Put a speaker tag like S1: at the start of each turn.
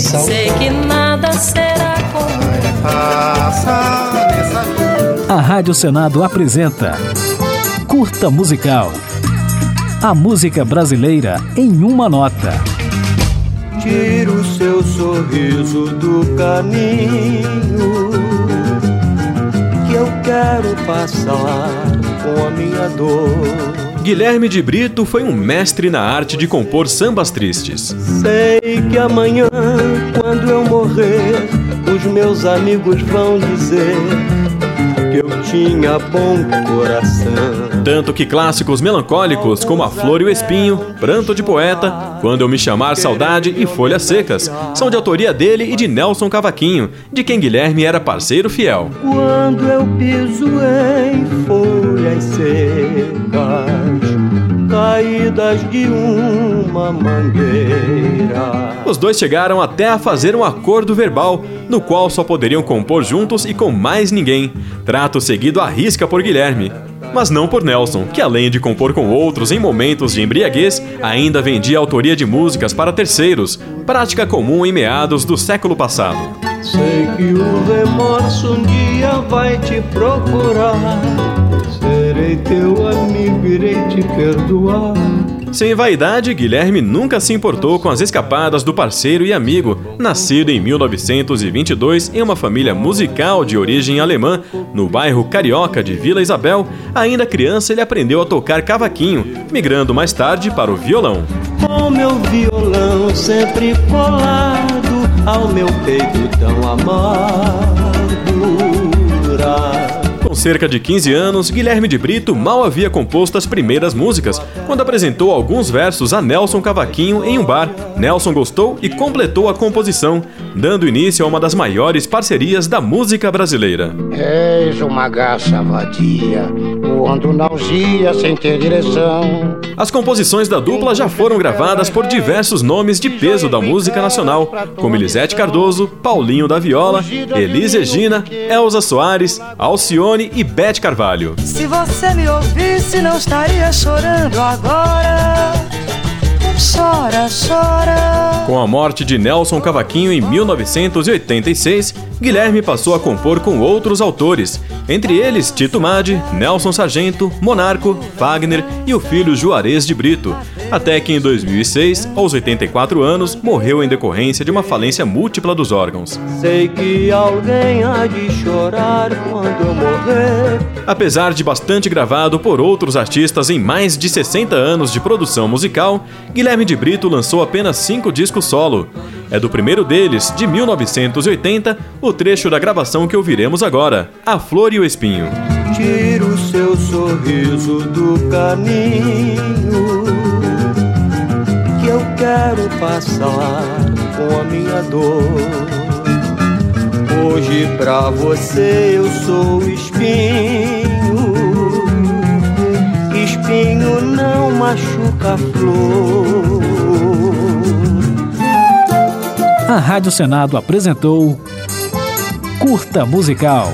S1: coração.
S2: Sei que nada será como
S3: Passa nessa vida.
S4: A Rádio Senado apresenta Curta Musical. A música brasileira em uma nota.
S5: Tira o seu sorriso do caminho que eu quero passar com a minha dor.
S6: Guilherme de Brito foi um mestre na arte de compor sambas tristes.
S5: Sei que amanhã, quando eu morrer, os meus amigos vão dizer que eu tinha bom coração.
S6: Tanto que clássicos melancólicos como A Flor e o Espinho, Pranto de Poeta, Quando Eu Me Chamar Saudade e Folhas Secas são de autoria dele e de Nelson Cavaquinho, de quem Guilherme era parceiro fiel.
S5: Quando eu piso em folhas de uma mangueira.
S6: Os dois chegaram até a fazer um acordo verbal, no qual só poderiam compor juntos e com mais ninguém. Trato seguido à risca por Guilherme. Mas não por Nelson, que além de compor com outros em momentos de embriaguez, ainda vendia autoria de músicas para terceiros, prática comum em meados do século passado.
S5: Sei que o remorso um dia vai te procurar. Serei teu amigo, irei te perdoar.
S6: Sem vaidade, Guilherme nunca se importou com as escapadas do parceiro e amigo, nascido em 1922 em uma família musical de origem alemã, no bairro carioca de Vila Isabel. Ainda criança, ele aprendeu a tocar cavaquinho, migrando mais tarde para o violão.
S5: Com meu violão sempre colado ao meu peito tão amargura.
S6: Cerca de 15 anos, Guilherme de Brito mal havia composto as primeiras músicas, quando apresentou alguns versos a Nelson Cavaquinho em um bar. Nelson gostou e completou a composição, dando início a uma das maiores parcerias da música brasileira.
S1: És uma garça vadia, voando na algia sem ter direção.
S6: As composições da dupla já foram gravadas por diversos nomes de peso da música nacional, como Elisete Cardoso, Paulinho da Viola, Elis Regina, Elza Soares, Alcione e Bete Carvalho.
S7: Se você me ouvisse, não estaria chorando agora. Chora, chora.
S6: Com a morte de Nelson Cavaquinho em 1986, Guilherme passou a compor com outros autores, entre eles Tito Madi, Nelson Sargento, Monarco, Wagner e o filho Juarez de Brito, até que em 2006, aos 84 anos, morreu em decorrência de uma falência múltipla dos órgãos.
S5: Sei que alguém há de chorar quando eu morrer.
S6: Apesar de bastante gravado por outros artistas em mais de 60 anos de produção musical, Guilherme de Brito lançou apenas cinco discos solo. É do primeiro deles, de 1980, o trecho da gravação que ouviremos agora, A Flor e o Espinho.
S5: Tira o seu sorriso do caminho passar com a minha dor. Hoje pra você eu sou espinho. Espinho não machuca a flor.
S4: A Rádio Senado apresentou Curta Musical.